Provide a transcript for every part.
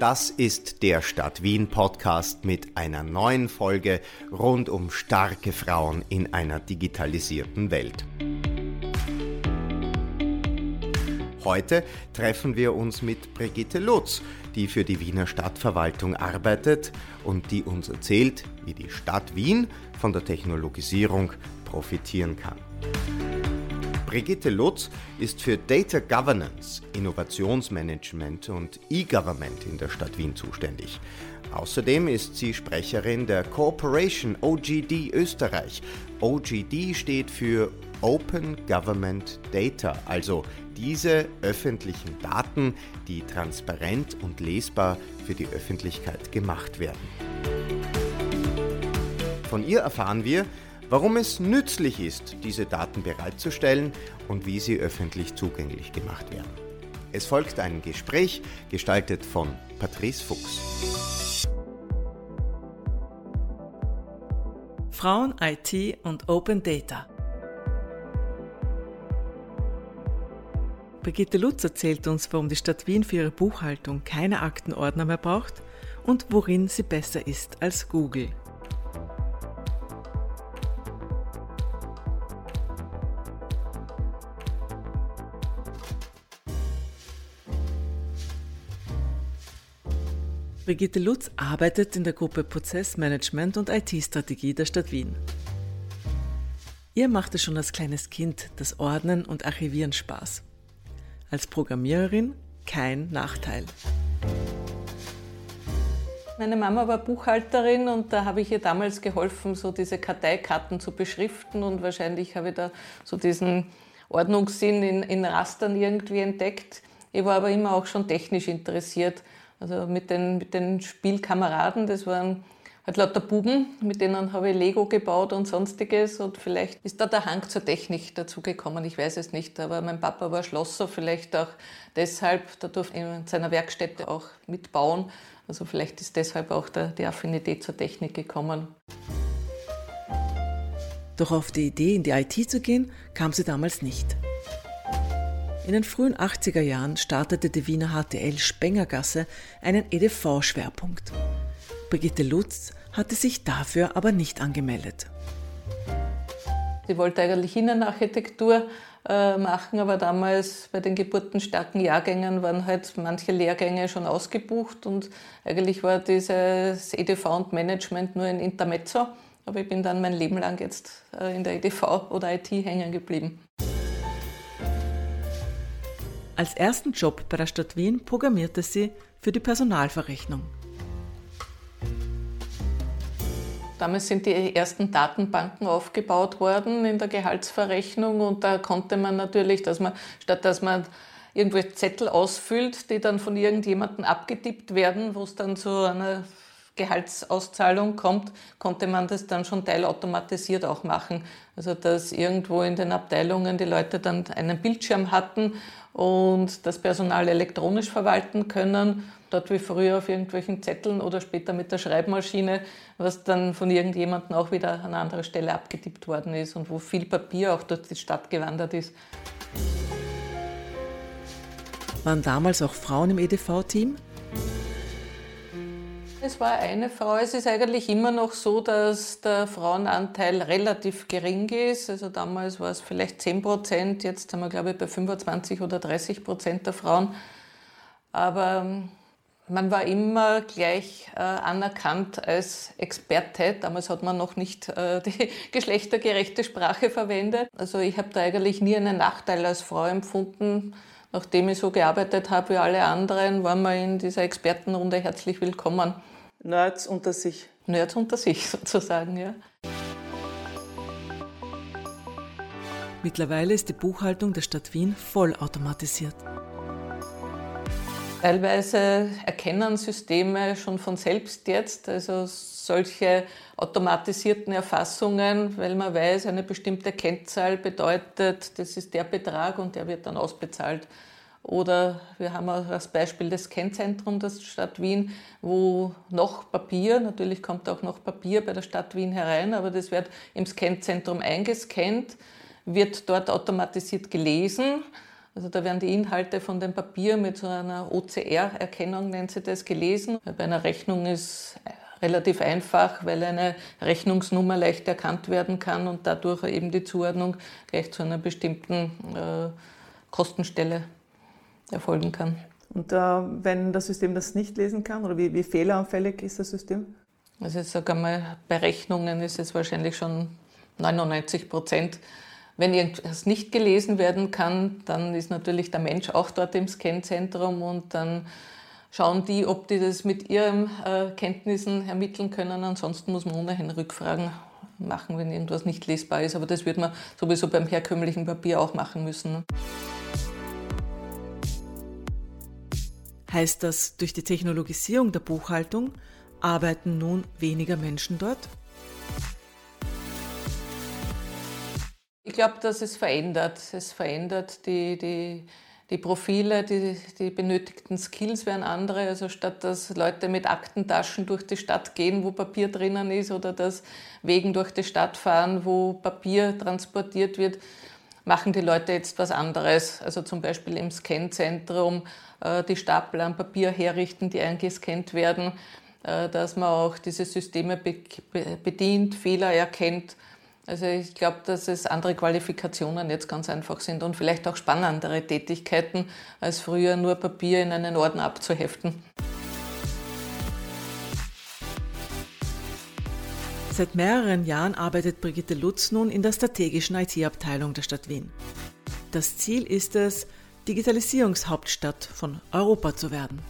Das ist der Stadt Wien Podcast mit einer neuen Folge rund um starke Frauen in einer digitalisierten Welt. Heute treffen wir uns mit Brigitte Lutz, die für die Wiener Stadtverwaltung arbeitet und die uns erzählt, wie die Stadt Wien von der Technologisierung profitieren kann. Brigitte Lutz ist für Data Governance, Innovationsmanagement und E-Government in der Stadt Wien zuständig. Außerdem ist sie Sprecherin der Corporation OGD Österreich. OGD steht für Open Government Data, also diese öffentlichen Daten, die transparent und lesbar für die Öffentlichkeit gemacht werden. Von ihr erfahren wir, warum es nützlich ist, diese Daten bereitzustellen und wie sie öffentlich zugänglich gemacht werden. Es folgt ein Gespräch, gestaltet von Patrice Fuchs. Frauen, IT und Open Data. Brigitte Lutz erzählt uns, warum die Stadt Wien für ihre Buchhaltung keine Aktenordner mehr braucht und worin sie besser ist als Google. Brigitte Lutz arbeitet in der Gruppe Prozessmanagement und IT-Strategie der Stadt Wien. Ihr macht es schon als kleines Kind das Ordnen und Archivieren Spaß. Als Programmiererin kein Nachteil. Meine Mama war Buchhalterin und da habe ich ihr damals geholfen, so diese Karteikarten zu beschriften und wahrscheinlich habe ich da so diesen Ordnungssinn in, in Rastern irgendwie entdeckt. Ich war aber immer auch schon technisch interessiert also mit den, mit den Spielkameraden, das waren halt lauter Buben, mit denen habe ich Lego gebaut und sonstiges. Und vielleicht ist da der Hang zur Technik dazugekommen, ich weiß es nicht. Aber mein Papa war Schlosser, vielleicht auch deshalb, da durfte ich in seiner Werkstätte auch mitbauen. Also vielleicht ist deshalb auch der, die Affinität zur Technik gekommen. Doch auf die Idee, in die IT zu gehen, kam sie damals nicht. In den frühen 80er Jahren startete die Wiener HTL Spengergasse einen EDV-Schwerpunkt. Brigitte Lutz hatte sich dafür aber nicht angemeldet. Sie wollte eigentlich Innenarchitektur äh, machen, aber damals bei den geburtenstarken Jahrgängen waren halt manche Lehrgänge schon ausgebucht und eigentlich war dieses EDV und Management nur ein Intermezzo. Aber ich bin dann mein Leben lang jetzt äh, in der EDV oder IT hängen geblieben. Als ersten Job bei der Stadt Wien programmierte sie für die Personalverrechnung. Damals sind die ersten Datenbanken aufgebaut worden in der Gehaltsverrechnung und da konnte man natürlich, dass man statt dass man irgendwo Zettel ausfüllt, die dann von irgendjemandem abgetippt werden, wo es dann zu einer Gehaltsauszahlung kommt, konnte man das dann schon teilautomatisiert auch machen. Also dass irgendwo in den Abteilungen die Leute dann einen Bildschirm hatten und das Personal elektronisch verwalten können. Dort wie früher auf irgendwelchen Zetteln oder später mit der Schreibmaschine, was dann von irgendjemandem auch wieder an einer anderen Stelle abgetippt worden ist und wo viel Papier auch durch die Stadt gewandert ist. Waren damals auch Frauen im EDV-Team? Es war eine Frau. Es ist eigentlich immer noch so, dass der Frauenanteil relativ gering ist. Also damals war es vielleicht 10 Prozent, jetzt sind wir, glaube ich, bei 25 oder 30 Prozent der Frauen. Aber ähm, man war immer gleich äh, anerkannt als Experte. Damals hat man noch nicht äh, die geschlechtergerechte Sprache verwendet. Also ich habe da eigentlich nie einen Nachteil als Frau empfunden. Nachdem ich so gearbeitet habe wie alle anderen, waren wir in dieser Expertenrunde herzlich willkommen. Nerds unter sich. Nerds unter sich sozusagen, ja. Mittlerweile ist die Buchhaltung der Stadt Wien vollautomatisiert. Teilweise erkennen Systeme schon von selbst jetzt, also solche automatisierten Erfassungen, weil man weiß, eine bestimmte Kennzahl bedeutet, das ist der Betrag und der wird dann ausbezahlt. Oder wir haben auch das Beispiel des Kennzentrum der Stadt Wien, wo noch Papier, natürlich kommt auch noch Papier bei der Stadt Wien herein, aber das wird im Kennzentrum eingescannt, wird dort automatisiert gelesen Also da werden die Inhalte von dem Papier mit so einer OCR-Erkennung, nennt sie das, gelesen. Bei einer Rechnung ist relativ einfach, weil eine Rechnungsnummer leicht erkannt werden kann und dadurch eben die Zuordnung gleich zu einer bestimmten äh, Kostenstelle erfolgen kann. Und äh, wenn das System das nicht lesen kann oder wie, wie fehleranfällig ist das System? Also ich sage einmal, bei Rechnungen ist es wahrscheinlich schon 99 Prozent. Wenn irgendwas nicht gelesen werden kann, dann ist natürlich der Mensch auch dort im Scanzentrum und dann schauen die, ob die das mit ihren äh, Kenntnissen ermitteln können. Ansonsten muss man ohnehin Rückfragen machen, wenn irgendwas nicht lesbar ist. Aber das wird man sowieso beim herkömmlichen Papier auch machen müssen. Heißt das, durch die Technologisierung der Buchhaltung arbeiten nun weniger Menschen dort? Ich glaube, dass es verändert. Es verändert die, die, die Profile, die, die benötigten Skills werden andere. Also statt dass Leute mit Aktentaschen durch die Stadt gehen, wo Papier drinnen ist, oder dass Wegen durch die Stadt fahren, wo Papier transportiert wird, machen die Leute jetzt was anderes. Also zum Beispiel im Scanzentrum die Stapel an Papier herrichten, die eingescannt werden, äh, dass man auch diese Systeme bedient, Fehler erkennt. Also ich glaube, dass es andere Qualifikationen jetzt ganz einfach sind und vielleicht auch spannendere Tätigkeiten, als früher nur Papier in einen Orden abzuheften. Seit mehreren Jahren arbeitet Brigitte Lutz nun in der strategischen IT-Abteilung der Stadt Wien. Das Ziel ist es, Digitalisierungshauptstadt von Europa zu werden.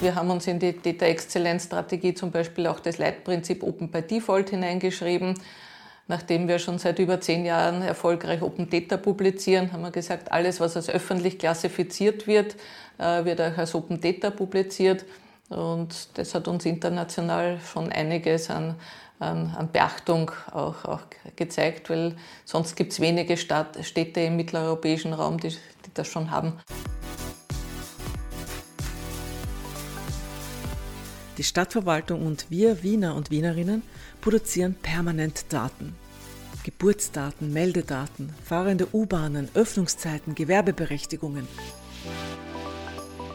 Wir haben uns in die Data Excellence Strategie zum Beispiel auch das Leitprinzip Open by Default hineingeschrieben. Nachdem wir schon seit über zehn Jahren erfolgreich Open Data publizieren, haben wir gesagt, alles, was als öffentlich klassifiziert wird, äh, wird auch als Open Data publiziert. Und das hat uns international schon einiges an, an, an Beachtung auch, auch, gezeigt, weil sonst gibt es wenige Stadt, Städte im mitteleuropäischen Raum, die, die das schon haben. Die Stadtverwaltung und wir Wiener und Wienerinnen produzieren permanent Daten. Geburtsdaten, Meldedaten, fahrende U-Bahnen, Öffnungszeiten, Gewerbeberechtigungen.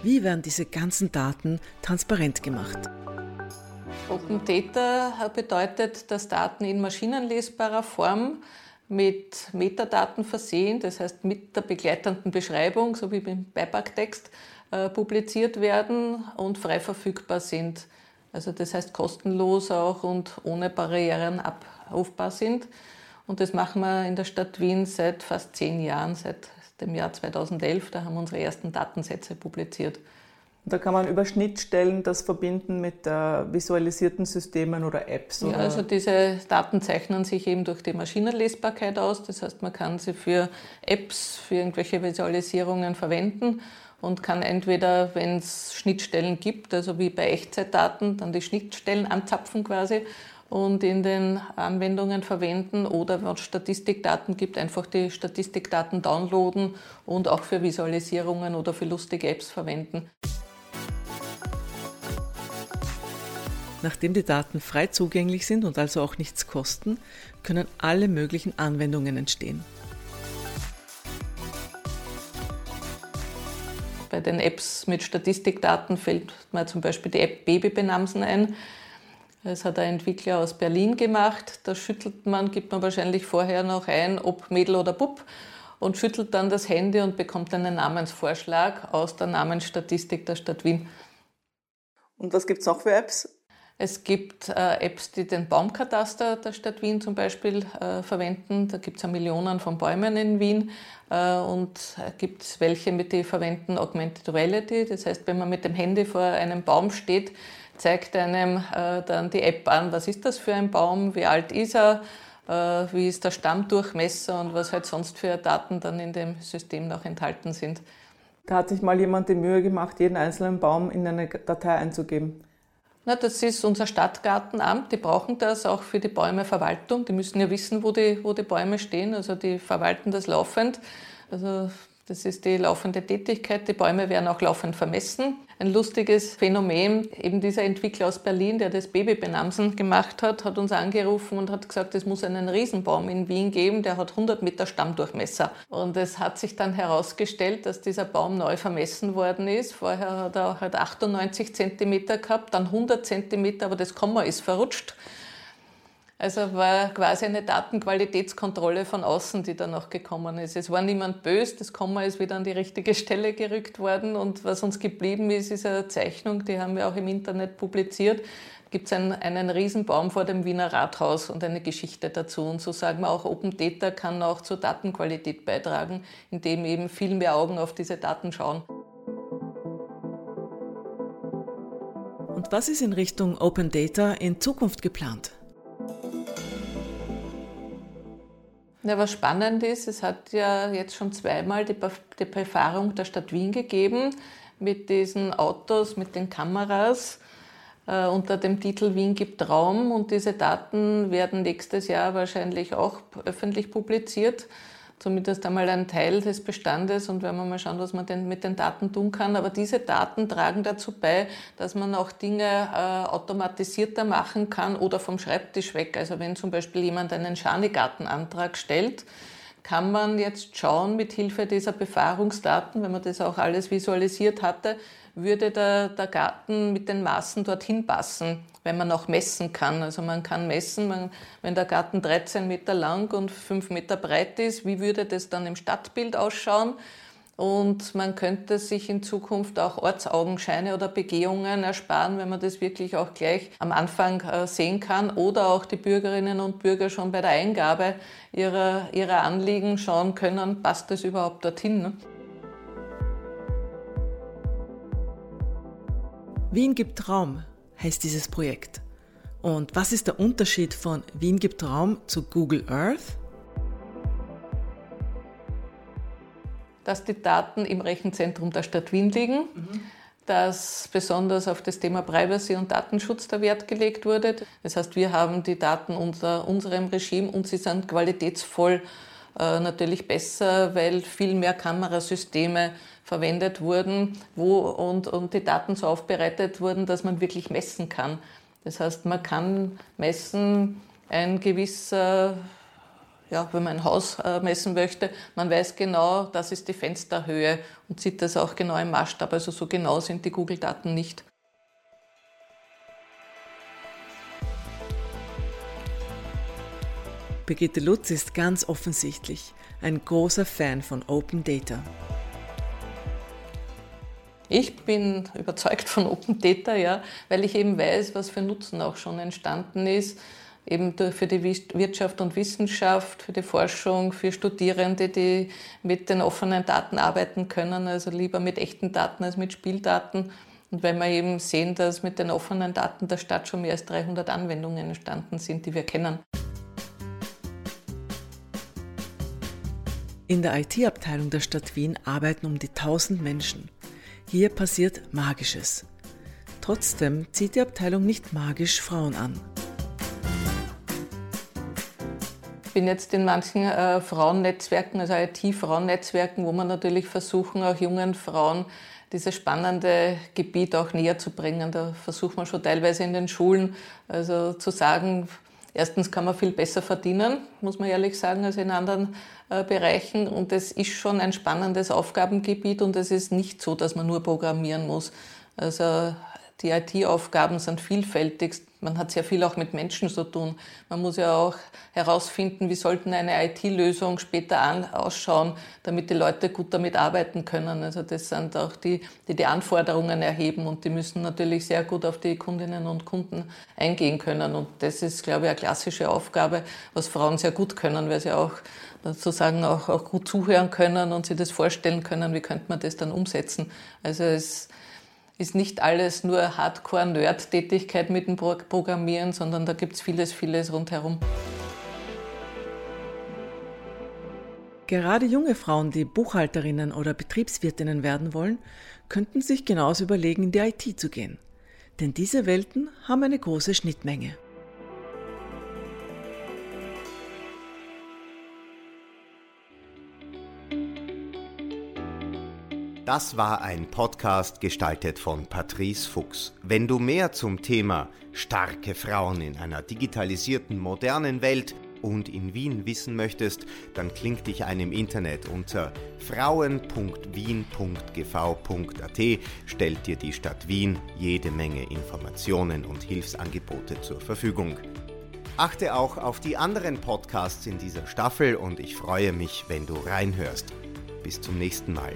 Wie werden diese ganzen Daten transparent gemacht? Open Data bedeutet, dass Daten in maschinenlesbarer Form mit Metadaten versehen, das heißt mit der begleitenden Beschreibung, so wie beim Beipacktext, äh, publiziert werden und frei verfügbar sind. Also das heißt kostenlos auch und ohne Barrieren abrufbar sind. Und das machen wir in der Stadt Wien seit fast zehn Jahren, seit dem Jahr 2011. Da haben wir unsere ersten Datensätze publiziert. Da kann man über Schnittstellen das verbinden mit äh, visualisierten Systemen oder Apps. Oder? Ja, also diese Daten zeichnen sich eben durch die Maschinenlesbarkeit aus. Das heißt, man kann sie für Apps, für irgendwelche Visualisierungen verwenden und kann entweder, wenn es Schnittstellen gibt, also wie bei Echtzeitdaten, dann die Schnittstellen anzapfen quasi und in den Anwendungen verwenden oder wenn es Statistikdaten gibt, einfach die Statistikdaten downloaden und auch für Visualisierungen oder für lustige Apps verwenden. Nachdem die Daten frei zugänglich sind und also auch nichts kosten, können alle möglichen Anwendungen entstehen. Bei den Apps mit Statistikdaten fällt mir zum Beispiel die App Babybenamsen ein das hat ein Entwickler aus Berlin gemacht. Da schüttelt man, gibt man wahrscheinlich vorher noch ein, ob Mädel oder Bub und schüttelt dann das Handy und bekommt einen Namensvorschlag aus der Namensstatistik der Stadt Wien. Und was gibt es noch für Apps? Es gibt äh, Apps, die den Baumkataster der Stadt Wien zum Beispiel äh, verwenden. Da gibt es ja Millionen von Bäumen in Wien. Äh, und gibt es welche, mit die verwenden Augmented Reality. Das heißt, wenn man mit dem Handy vor einem Baum steht, zeigt einem äh, dann die App an, was ist das für ein Baum, wie alt ist er, äh, wie ist der Stammdurchmesser und was halt sonst für Daten dann in dem System noch enthalten sind. Da hat sich mal jemand die Mühe gemacht, jeden einzelnen Baum in eine Datei einzugeben. Na, das ist unser Stadtgartenamt. Die brauchen das auch für die Bäumeverwaltung. Die müssen ja wissen, wo die, wo die Bäume stehen. Also die verwalten das laufend. Also Das ist die laufende Tätigkeit. Die Bäume werden auch laufend vermessen. Ein lustiges Phänomen, eben dieser Entwickler aus Berlin, der das Babybenamsen gemacht hat, hat uns angerufen und hat gesagt, es muss einen Riesenbaum in Wien geben, der hat 100 Meter Stammdurchmesser. Und es hat sich dann herausgestellt, dass dieser Baum neu vermessen worden ist. Vorher hat er halt 98 Zentimeter gehabt, dann 100 Zentimeter, aber das Komma ist verrutscht. Also war quasi eine Datenqualitätskontrolle von außen, die dann noch gekommen ist. Es war niemand böse, das Komma ist wieder an die richtige Stelle gerückt worden und was uns geblieben ist, ist eine Zeichnung, die haben wir auch im Internet publiziert. Gibt es einen, einen Riesenbaum vor dem Wiener Rathaus und eine Geschichte dazu. Und so sagen wir auch, Open Data kann auch zur Datenqualität beitragen, indem eben viel mehr Augen auf diese Daten schauen. Und was ist in Richtung Open Data in Zukunft geplant? Ja, was spannend ist, es hat ja jetzt schon zweimal die, Befahrung der Stadt Wien gegeben mit diesen Autos, mit den Kameras äh, unter dem Titel Wien gibt Raum und diese Daten werden nächstes Jahr wahrscheinlich auch öffentlich publiziert zumindest einmal ein Teil des Bestandes und werden wir mal schauen, was man denn mit den Daten tun kann. Aber diese Daten tragen dazu bei, dass man auch Dinge äh, automatisierter machen kann oder vom Schreibtisch weg. Also wenn zum Beispiel jemand einen Schanigartenantrag stellt, kann man jetzt schauen, mit Hilfe dieser Befahrungsdaten, wenn man das auch alles visualisiert hatte, würde der, der Garten mit den Maßen dorthin passen, wenn man auch messen kann. Also man kann messen, man, wenn der Garten 13 Meter lang und 5 Meter breit ist, wie würde das dann im Stadtbild ausschauen? Und man könnte sich in Zukunft auch Ortsaugenscheine oder Begehungen ersparen, wenn man das wirklich auch gleich am Anfang äh, sehen kann. Oder auch die Bürgerinnen und Bürger schon bei der Eingabe ihrer, ihrer Anliegen schauen können, passt das überhaupt dorthin. Ne? Wien gibt Raum heißt dieses Projekt. Und was ist der Unterschied von Wien gibt Raum zu Google Earth? Dass die Daten im Rechenzentrum der Stadt Wien liegen, mhm. dass besonders auf das Thema Privacy und Datenschutz der Wert gelegt wurde. Das heißt, wir haben die Daten unter unserem Regime und sie sind qualitätsvoll natürlich besser, weil viel mehr Kamerasysteme verwendet wurden wo, und, und die Daten so aufbereitet wurden, dass man wirklich messen kann. Das heißt, man kann messen, ein gewisser, ja, wenn man ein Haus äh, messen möchte, man weiß genau, das ist die Fensterhöhe und sieht das auch genau im Maßstab. Also so genau sind die Google-Daten nicht. Brigitte Lutz ist ganz offensichtlich ein großer Fan von Open Data. Ich bin überzeugt von Open Data, ja, weil ich eben weiß, was für Nutzen auch schon entstanden ist, eben für die Wirtschaft und Wissenschaft, für die Forschung, für Studierende, die mit den offenen Daten arbeiten können, also lieber mit echten Daten als mit Spieldaten. Und weil wir eben sehen, dass mit den offenen Daten der Stadt schon mehr als 300 Anwendungen entstanden sind, die wir kennen. In der IT-Abteilung der Stadt Wien arbeiten um die 1000 Menschen. Hier passiert Magisches. Trotzdem zieht die Abteilung nicht magisch Frauen an. Ich bin jetzt in manchen äh, Frauennetzwerken, also IT-Frauennetzwerken, wo man natürlich versuchen, auch jungen Frauen dieses spannende Gebiet auch näher zu bringen. Da versucht man schon teilweise in den Schulen also zu sagen, erstens kann man viel besser verdienen, muss man ehrlich sagen, als in anderen äh, Bereichen und es ist schon ein spannendes Aufgabengebiet und es ist nicht so, dass man nur programmieren muss. Also die IT-Aufgaben sind vielfältig. Man hat sehr viel auch mit Menschen zu tun. Man muss ja auch herausfinden, wie sollten eine IT-Lösung später ausschauen, damit die Leute gut damit arbeiten können. Also das sind auch die, die die Anforderungen erheben und die müssen natürlich sehr gut auf die Kundinnen und Kunden eingehen können. Und das ist, glaube ich, eine klassische Aufgabe, was Frauen sehr gut können, weil sie auch sozusagen auch, auch gut zuhören können und sich das vorstellen können, wie könnte man das dann umsetzen. Also es ist nicht alles nur Hardcore-Nerd-Tätigkeit mit dem Programmieren, sondern da gibt es vieles, vieles rundherum. Gerade junge Frauen, die Buchhalterinnen oder Betriebswirtinnen werden wollen, könnten sich genauso überlegen, in die IT zu gehen. Denn diese Welten haben eine große Schnittmenge. Das war ein Podcast gestaltet von Patrice Fuchs. Wenn du mehr zum Thema starke Frauen in einer digitalisierten modernen Welt und in Wien wissen möchtest, dann kling dich ein im Internet unter frauen.wien.gv.at stellt dir die Stadt Wien jede Menge Informationen und Hilfsangebote zur Verfügung. Achte auch auf die anderen Podcasts in dieser Staffel und ich freue mich, wenn du reinhörst. Bis zum nächsten Mal.